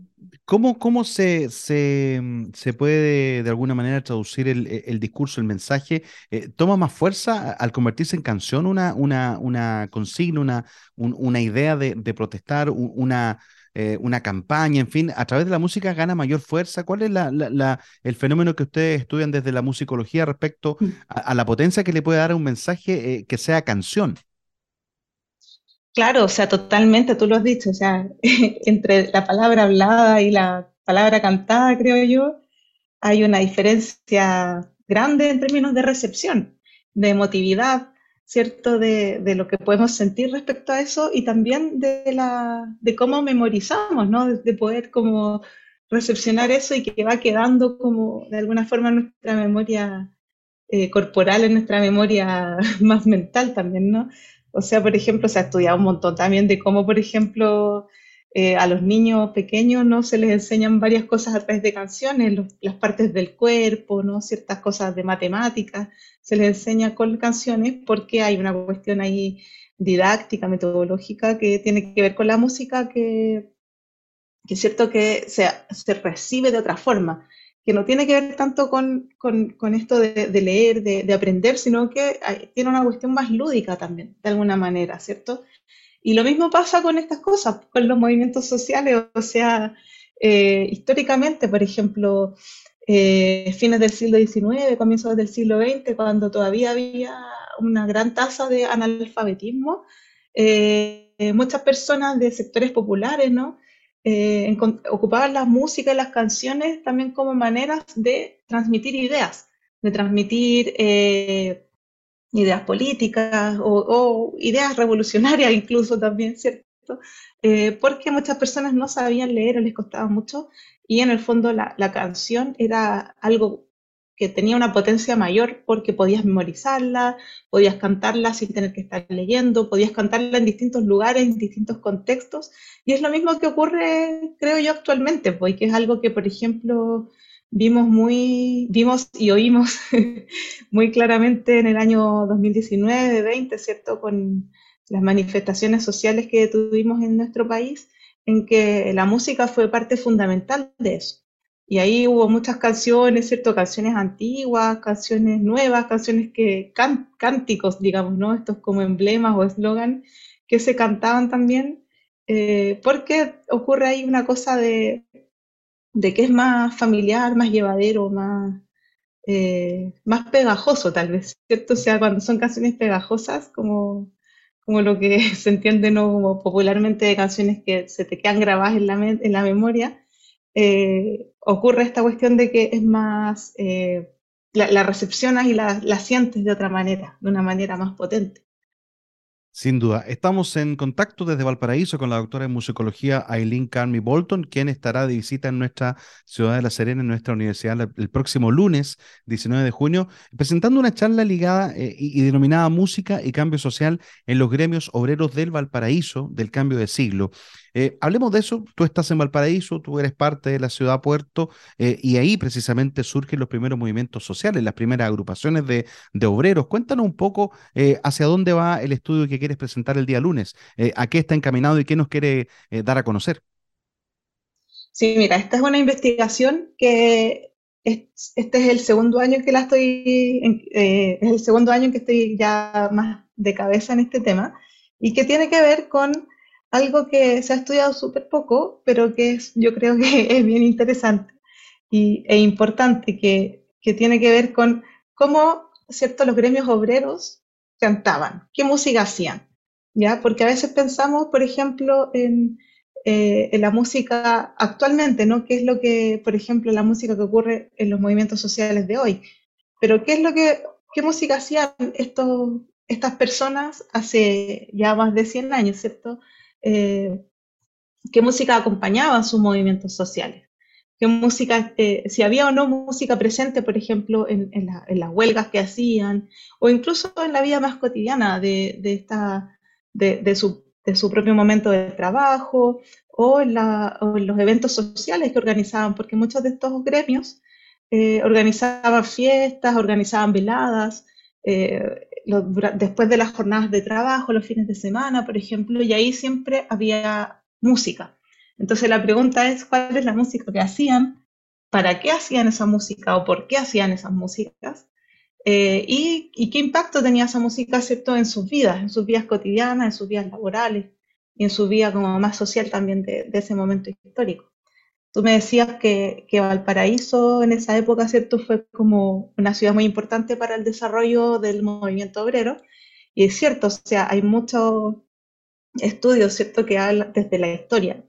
A: ¿Cómo, cómo se, se, se, puede de alguna manera traducir el, el discurso, el mensaje? Eh, ¿Toma más fuerza al convertirse en canción una, una, una consigna, una, una idea de, de protestar, una, eh, una campaña, en fin, a través de la música gana mayor fuerza. ¿Cuál es la, el fenómeno que ustedes estudian desde la musicología respecto mm. a, la potencia que le puede dar a un mensaje eh, que sea canción?
D: Claro, o sea, totalmente, tú lo has dicho, o sea, (laughs) entre la palabra hablada y la palabra cantada, creo yo, hay una diferencia grande en términos de recepción, de emotividad, ¿cierto? De, de, lo que podemos sentir respecto a eso y también de, la, de cómo memorizamos, ¿no? De, poder como recepcionar eso y que va quedando como de alguna forma en nuestra memoria eh, corporal, en nuestra memoria (laughs) más mental también, ¿no? O sea, por ejemplo, se ha estudiado un montón también de cómo, por ejemplo, eh, a los niños pequeños no se les enseñan varias cosas a través de canciones, las partes del cuerpo, ¿no? ciertas cosas de matemáticas, se les enseña con canciones porque hay una cuestión ahí didáctica, metodológica que tiene que ver con la música que, que es cierto que se, se recibe de otra forma. que no tiene que ver tanto con, con, esto de, leer, de, de, aprender, sino que tiene una cuestión más lúdica también, de alguna manera, ¿cierto? Y lo mismo pasa con estas cosas, con los movimientos sociales, o sea, eh, históricamente, por ejemplo, eh, fines del siglo XIX, comienzos del siglo XX, cuando todavía había una gran tasa de analfabetismo, eh, muchas personas de sectores populares, ¿no? ocupaban la música y las canciones también como maneras de transmitir ideas, de transmitir ideas políticas o, ideas revolucionarias (laughs) incluso también, ¿cierto? Eh, porque muchas personas no sabían leer o les costaba mucho y en el fondo la, canción era algo que tenía una potencia mayor porque podías memorizarla, podías cantarla sin tener que estar leyendo, podías cantarla en distintos lugares, en distintos contextos. Y es lo mismo que ocurre, creo yo, actualmente, porque pues, es algo que, por ejemplo, vimos muy, vimos y oímos (laughs) muy claramente en el año 2019-20, ¿cierto? Con las manifestaciones sociales que tuvimos en nuestro país, en que la música fue parte fundamental de eso. Y ahí hubo muchas canciones, ¿cierto? Canciones antiguas, canciones nuevas, canciones que, cánticos, digamos, ¿no? Estos como emblemas o eslogan que se cantaban también, eh, porque ocurre ahí una cosa de, de que es más familiar, más llevadero, más, eh, más pegajoso tal vez, ¿cierto? O sea, cuando son canciones pegajosas, como, como lo que (laughs) se entiende ¿no? como popularmente de canciones que se te quedan grabadas en la, en la memoria, eh, ocurre esta cuestión de que es más, eh, la, recepcionas y la, la sientes de otra manera, de una manera más potente.
A: Sin duda. Estamos en contacto desde Valparaíso con la doctora en musicología Aileen Carmi Bolton, quien estará de visita en nuestra ciudad de La Serena, en nuestra universidad, el próximo lunes 19 de junio, presentando una charla ligada eh, y, denominada Música y Cambio Social en los gremios obreros del Valparaíso del cambio de siglo. Eh, hablemos de eso. Tú estás en Valparaíso, tú eres parte de la ciudad puerto eh, y ahí precisamente surgen los primeros movimientos sociales, las primeras agrupaciones de, obreros. Cuéntanos un poco eh, hacia dónde va el estudio que quieres presentar el día lunes, a qué está encaminado y qué nos quiere dar a conocer.
D: Sí, mira, esta es una investigación que este es el segundo año que la estoy, es el segundo año en que estoy ya más de cabeza en este tema y que tiene que ver con algo que se ha estudiado súper poco, pero que es, yo creo que (laughs) es bien interesante y, e importante, que, que tiene que ver con cómo ¿cierto? los gremios obreros cantaban, qué música hacían. ¿ya? Porque a veces pensamos, por ejemplo, en, eh, en la música actualmente, ¿no? ¿Qué es lo que, por ejemplo, la música que ocurre en los movimientos sociales de hoy? Pero ¿qué es lo que, qué música hacían estos, estas personas hace ya más de 100 años, ¿cierto? Eh, qué música acompañaba sus movimientos sociales, qué música, eh, si había o no música presente, por ejemplo, en, las huelgas que hacían, o incluso en la vida más cotidiana de, esta, de, su, propio momento de trabajo, o en, los eventos sociales que organizaban, porque muchos de estos gremios eh, organizaban fiestas, organizaban veladas, después de las jornadas de trabajo, los fines de semana, por ejemplo, y ahí siempre había música. Entonces la pregunta es, ¿cuál es la música que hacían? ¿Para qué hacían esa música o por qué hacían esas músicas? Eh, y, qué impacto tenía esa música ¿cierto? en sus vidas, en sus vidas cotidianas, en sus vidas laborales y en su vida como más social también de ese momento histórico. Tú me decías que, que, Valparaíso en esa época, ¿cierto? Fue como una ciudad muy importante para el desarrollo del movimiento obrero. Y es cierto, o sea, hay muchos estudios, ¿cierto?, que hablan desde la historia,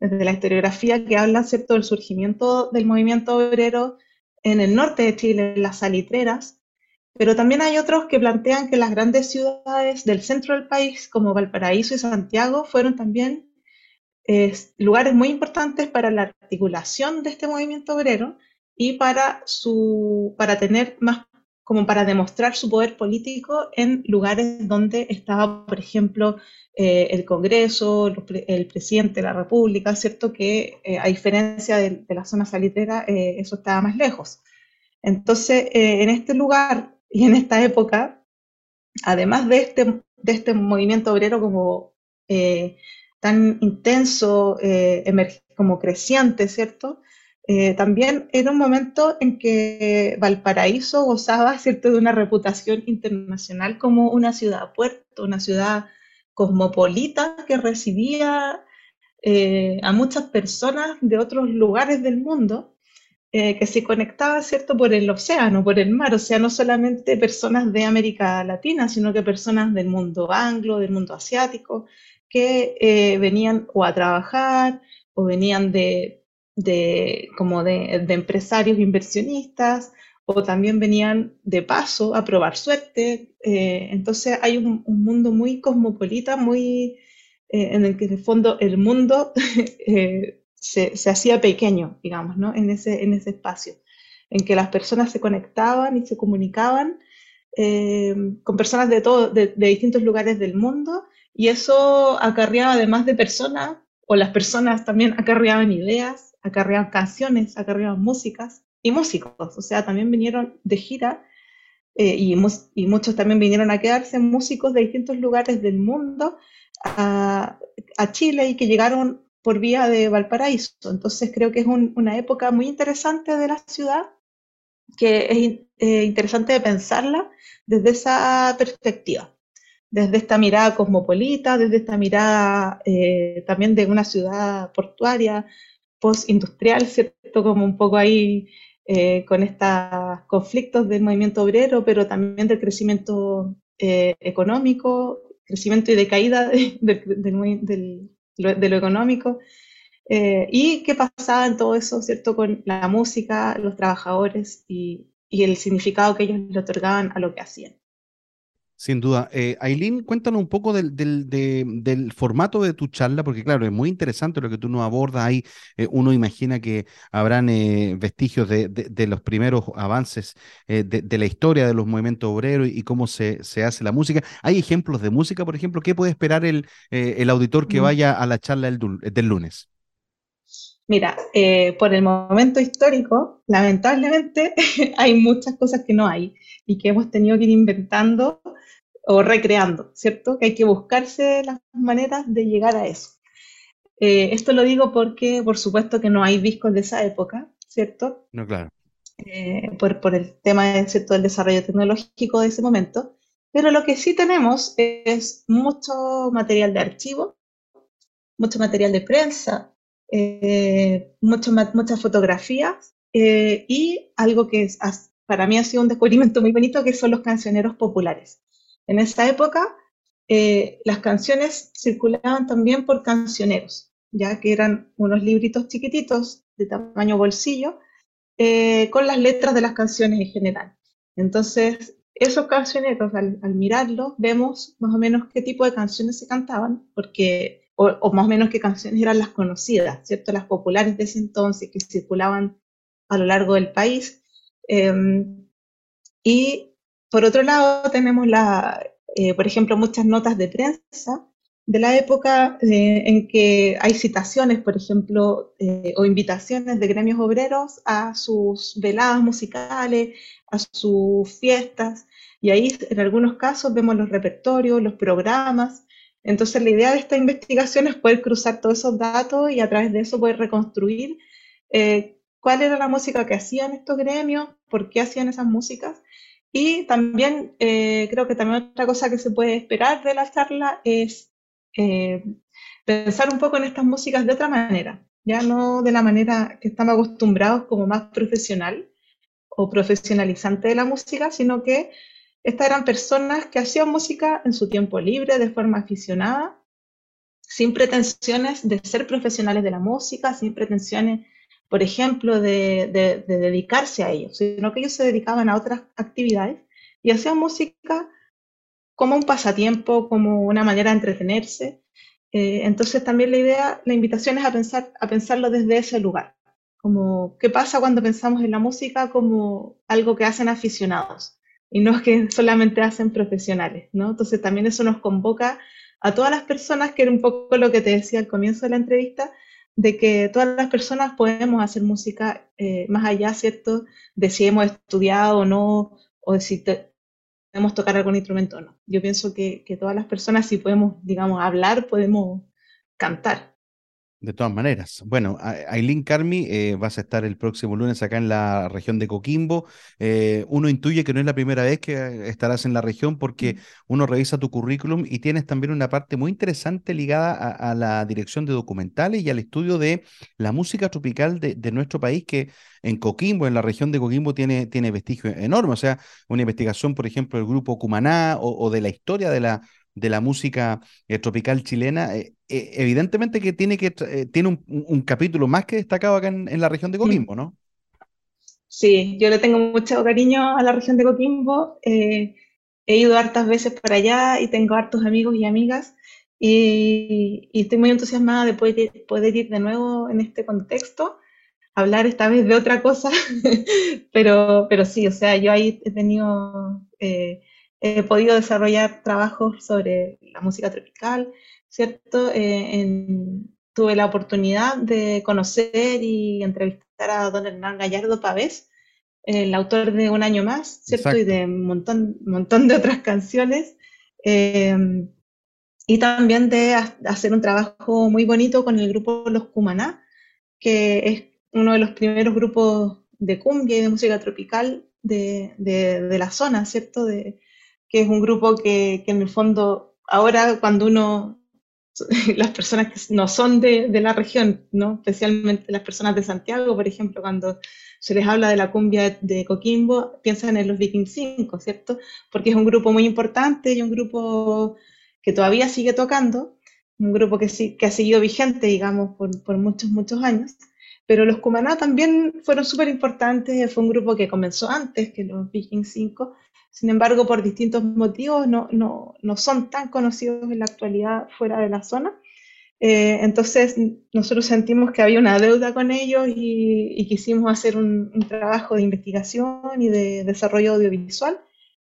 D: desde la historiografía, que hablan, ¿cierto?, del surgimiento del movimiento obrero en el norte de Chile, en las salitreras, pero también hay otros que plantean que las grandes ciudades del centro del país, como Valparaíso y Santiago, fueron también lugares muy importantes para la articulación de este movimiento obrero y para, su, para tener más, como para demostrar su poder político en lugares donde estaba, por ejemplo, eh, el Congreso, el, presidente de la República, ¿cierto? Que eh, a diferencia de, la zona salitrera, eh, eso estaba más lejos. Entonces, en este lugar y en esta época, además de este, de este movimiento obrero como tan intenso, eh, como creciente, ¿cierto? eh, también era un momento en que Valparaíso gozaba, ¿cierto?, de una reputación internacional como una ciudad puerto, una ciudad cosmopolita que recibía eh, a muchas personas de otros lugares del mundo eh, que se conectaban, ¿cierto?, por el océano, por el mar, o sea, no solamente personas de América Latina, sino que personas del mundo anglo, del mundo asiático, que venían o a trabajar o venían de de, como de, empresarios inversionistas o también venían de paso a probar suerte. Eh, entonces hay un, mundo muy cosmopolita, muy eh, en el que en el fondo el mundo (laughs) eh, se, se, hacía pequeño, digamos, ¿no? en, ese, en ese espacio, en que las personas se conectaban y se comunicaban con personas de, todo, de, de distintos lugares del mundo y eso acarreaba además de personas, o las personas también acarreaban ideas, acarreaban canciones, acarreaban músicas y músicos, o sea, también vinieron de gira eh, y, muchos también vinieron a quedarse músicos de distintos lugares del mundo a, a Chile y que llegaron por vía de Valparaíso. Entonces creo que es una época muy interesante de la ciudad, que es eh, interesante de pensarla desde esa perspectiva, desde esta mirada cosmopolita, desde esta mirada eh, también de una ciudad portuaria, post-industrial, ¿cierto? Como un poco ahí eh, con estos conflictos del movimiento obrero, pero también del crecimiento eh, económico, crecimiento y decaída (laughs) de, lo, económico. Y qué pasaba en todo eso, ¿cierto? Con la música, los trabajadores y, y el significado que ellos le otorgaban a lo que hacían.
A: Sin duda. Eh, Aileen, cuéntanos un poco del, del, formato de tu charla, porque claro, es muy interesante lo que tú nos abordas. Ahí eh, uno imagina que habrán eh, vestigios de, de, los primeros avances de, la historia de los movimientos obreros y, cómo se, se, hace la música. ¿Hay ejemplos de música, por ejemplo? ¿Qué puede esperar el, el auditor que mm. vaya a la charla del, del lunes?
D: Mira, por el momento histórico, lamentablemente (laughs) hay muchas cosas que no hay y que hemos tenido que ir inventando o recreando, ¿cierto? Que hay que buscarse las maneras de llegar a eso. Eh, esto lo digo porque, por supuesto, que no hay discos de esa época, ¿cierto?
A: No, claro.
D: Eh, por, por, el tema ¿cierto? del desarrollo tecnológico de ese momento, pero lo que sí tenemos es mucho material de archivo, mucho material de prensa, eh, muchas fotografías y algo que para mí ha sido un descubrimiento muy bonito, que son los cancioneros populares. En esa época, eh, las canciones circulaban también por cancioneros, ya que eran unos libritos chiquititos de tamaño bolsillo, eh, con las letras de las canciones en general. Entonces, esos cancioneros, al, mirarlos, vemos más o menos qué tipo de canciones se cantaban, porque, o, más o menos qué canciones eran las conocidas, ¿cierto? Las populares de ese entonces que circulaban a lo largo del país. Em, y por otro lado, tenemos, la, eh, por ejemplo, muchas notas de prensa de la época eh, en que hay citaciones, por ejemplo, eh, o invitaciones de gremios obreros a sus veladas musicales, a sus fiestas, y ahí en algunos casos vemos los repertorios, los programas. Entonces la idea de esta investigación es poder cruzar todos esos datos y a través de eso poder reconstruir cuál era la música que hacían estos gremios, por qué hacían esas músicas. Y también eh, creo que también otra cosa que se puede esperar de la charla es eh, pensar un poco en estas músicas de otra manera, ya no de la manera que estamos acostumbrados como más profesional o profesionalizante de la música, sino que estas eran personas que hacían música en su tiempo libre, de forma aficionada, sin pretensiones de ser profesionales de la música, sin pretensiones por ejemplo, de, dedicarse a ellos, sino que ellos se dedicaban a otras actividades y hacían música como un pasatiempo, como una manera de entretenerse. Eh, entonces también la idea, la invitación es a, pensar, a pensarlo desde ese lugar, como qué pasa cuando pensamos en la música como algo que hacen aficionados y no es que solamente hacen profesionales, ¿no? Entonces también eso nos convoca a todas las personas, que era un poco lo que te decía al comienzo de la entrevista, de que todas las personas podemos hacer música eh, más allá, ¿cierto?, de si hemos estudiado o no, o de si podemos tocar algún instrumento o no. Yo pienso que, que, todas las personas, si podemos, digamos, hablar, podemos cantar.
A: De todas maneras. Bueno, Aileen Carmi, eh, vas a estar el próximo lunes acá en la región de Coquimbo. Eh, uno intuye que no es la primera vez que estarás en la región porque uno revisa tu currículum y tienes también una parte muy interesante ligada a, la dirección de documentales y al estudio de la música tropical de, nuestro país que en Coquimbo, en la región de Coquimbo, tiene, tiene vestigio enorme. O sea, una investigación, por ejemplo, del grupo Cumaná o de la historia de la de la música eh, tropical chilena, eh, eh, evidentemente que tiene, que, tiene un, capítulo más que destacado acá en, la región de mm. Coquimbo, ¿no?
D: Sí, yo le tengo mucho cariño a la región de Coquimbo. he ido hartas veces para allá y tengo hartos amigos y amigas. Y, estoy muy entusiasmada de poder, poder, ir de nuevo en este contexto, hablar esta vez de otra cosa, (laughs) pero, pero sí, o sea, yo ahí he tenido he podido desarrollar trabajos sobre la música tropical, ¿cierto? Eh, tuve la oportunidad de conocer y entrevistar a don Hernán Gallardo Pavés, el autor de Un Año Más, ¿cierto? Y de un montón, montón de otras canciones. Em, y también de hacer un trabajo muy bonito con el grupo Los Cumaná, que es uno de los primeros grupos de cumbia y de música tropical de, de la zona, ¿cierto? De, que es un grupo que, en el fondo, ahora cuando uno, (laughs) las personas que no son de, de, la región, ¿no? especialmente las personas de Santiago, por ejemplo, cuando se les habla de la cumbia de Coquimbo, piensan en los Viking 5, ¿cierto? Porque es un grupo muy importante y un grupo que todavía sigue tocando, un grupo que, sí, que ha seguido vigente, digamos, por, por muchos, muchos años. Pero los Cumaná también fueron súper importantes, fue un grupo que comenzó antes que los Viking 5 sin embargo, por distintos motivos no, no, no son tan conocidos en la actualidad fuera de la zona. Eh, entonces, nosotros sentimos que había una deuda con ellos y, quisimos hacer un, trabajo de investigación y de desarrollo audiovisual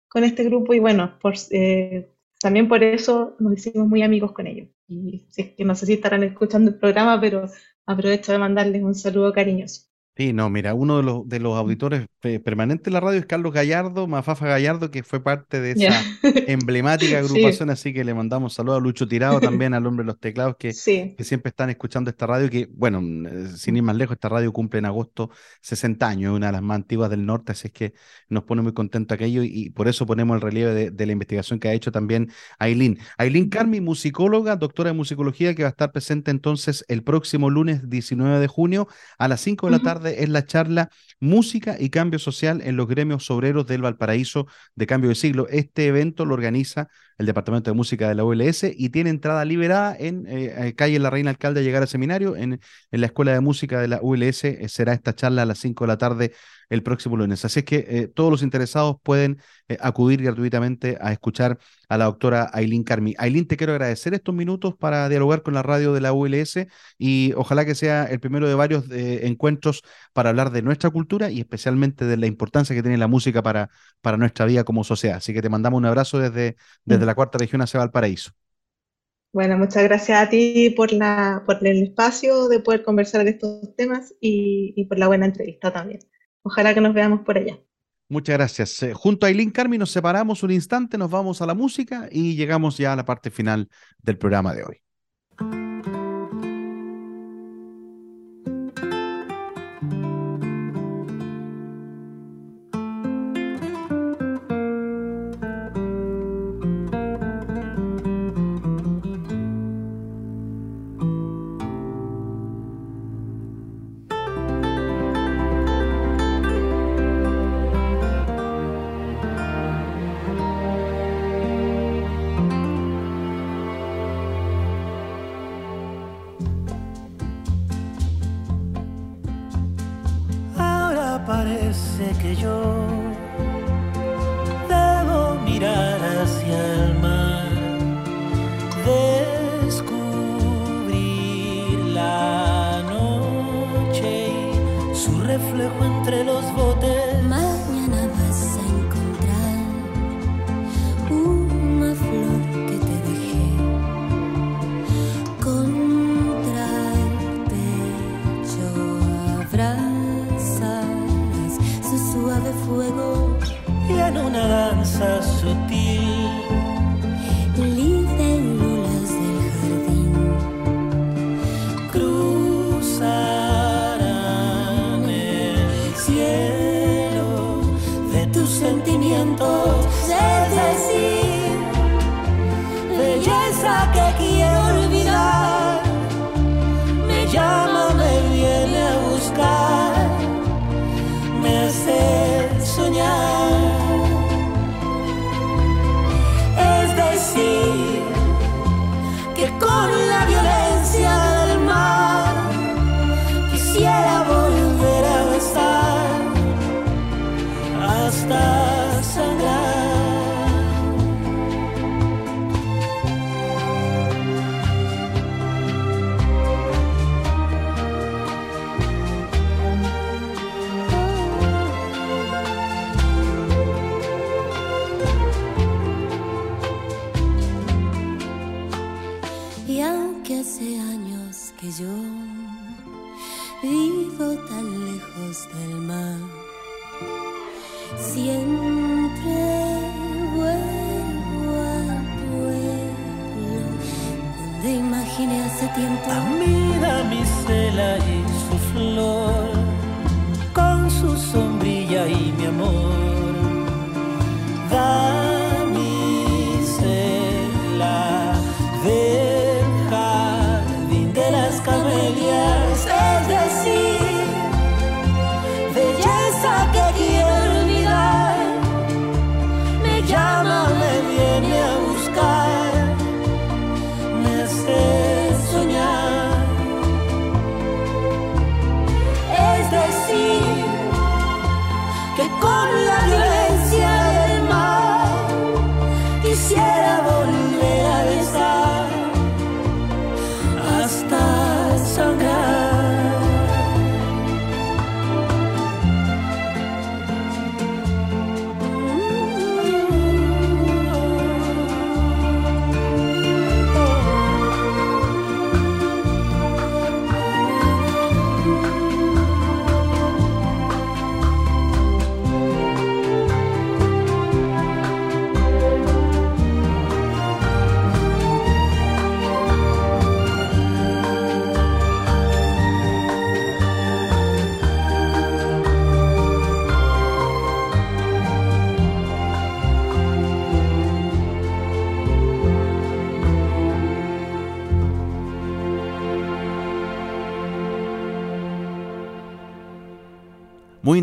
D: con este grupo y bueno, eh, también por eso nos hicimos muy amigos con ellos. Y si es que no sé si estarán escuchando el programa, pero aprovecho de mandarles un saludo cariñoso.
A: Sí, no, mira, uno de los, de los auditores permanentes de la radio es Carlos Gallardo, Mafafa Gallardo, que fue parte de esa (laughs) emblemática agrupación, así que le mandamos saludos a Lucho Tirado también, al hombre de los teclados, que, que siempre están escuchando esta radio, que, bueno, eh, sin ir más lejos, esta radio cumple en agosto 60 años, una de las más antiguas del norte, así es que nos pone muy contento aquello y, por eso ponemos el relieve de, la investigación que ha hecho también Aileen. Aileen Carmi, musicóloga, doctora de musicología, que va a estar presente entonces el próximo lunes 19 de junio a las 5 de la tarde es la charla Música y Cambio Social en los gremios obreros del Valparaíso de Cambio de Siglo. Este evento lo organiza el Departamento de Música de la ULS y tiene entrada liberada en eh, eh, calle La Reina Alcalde a llegar al seminario. En, en, la Escuela de Música de la ULS eh, será esta charla a las 5 de la tarde el próximo lunes. Así es que todos los interesados pueden acudir gratuitamente a escuchar a la doctora Aileen Carmi. Aileen, te quiero agradecer estos minutos para dialogar con la radio de la ULS y ojalá que sea el primero de varios encuentros para hablar de nuestra cultura y especialmente de la importancia que tiene la música para, para nuestra vida como sociedad. Así que te mandamos un abrazo desde, desde la cuarta región hacia Valparaíso.
D: Bueno, muchas gracias a ti por, la, por el espacio de poder conversar de estos temas y, por la buena entrevista también. Ojalá que nos veamos por allá.
A: Muchas gracias. Eh, junto a Eileen Carmi nos separamos un instante, nos vamos a la música y llegamos ya a la parte final del programa de hoy.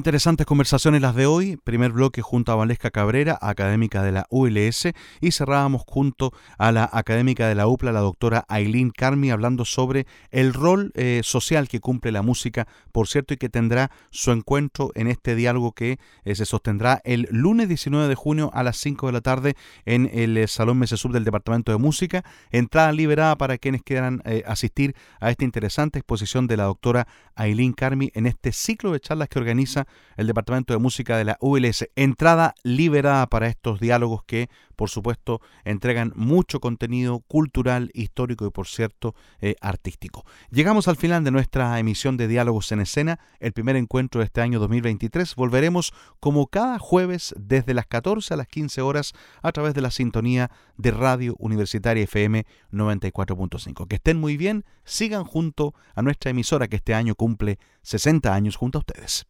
A: Interesantes conversaciones las de hoy. Primer bloque junto a Valesca Cabrera, académica de la ULS, y cerrábamos junto a la académica de la UPLA, la doctora Aileen Carmi, hablando sobre el rol eh, social que cumple la música, por cierto, y que tendrá su encuentro en este diálogo que eh, se sostendrá el lunes 19 de junio a las 5 de la tarde en el eh, Salón Mesesub del Departamento de Música. Entrada liberada para quienes quieran eh, asistir a esta interesante exposición de la doctora Aileen Carmi en este ciclo de charlas que organiza el Departamento de Música de la ULS. Entrada liberada para estos diálogos que, por supuesto, entregan mucho contenido cultural, histórico y, por cierto, eh, artístico. Llegamos al final de nuestra emisión de Diálogos en Escena, el primer encuentro de este año 2023. Volveremos como cada jueves desde las 14 a las 15 horas a través de la sintonía de Radio Universitaria FM 94.5. Que estén muy bien, sigan junto a nuestra emisora que este año cumple 60 años junto a ustedes.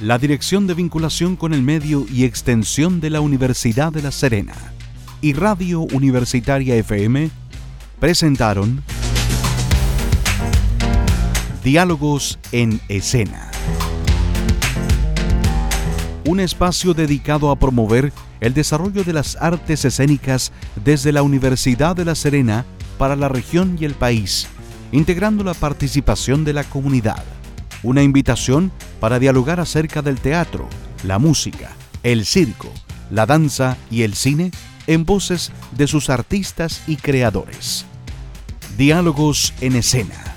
A: La Dirección de Vinculación con el Medio y Extensión de la Universidad de La Serena y Radio Universitaria FM presentaron Diálogos en Escena. Un espacio dedicado a promover el desarrollo de las artes escénicas desde la Universidad de La Serena para la región y el país, integrando la participación de la comunidad una invitación para dialogar acerca del teatro, la música, el circo, la danza y el cine en voces de sus artistas y creadores. Diálogos en escena,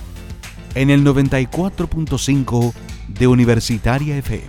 A: en el 94.5 de Universitaria FM.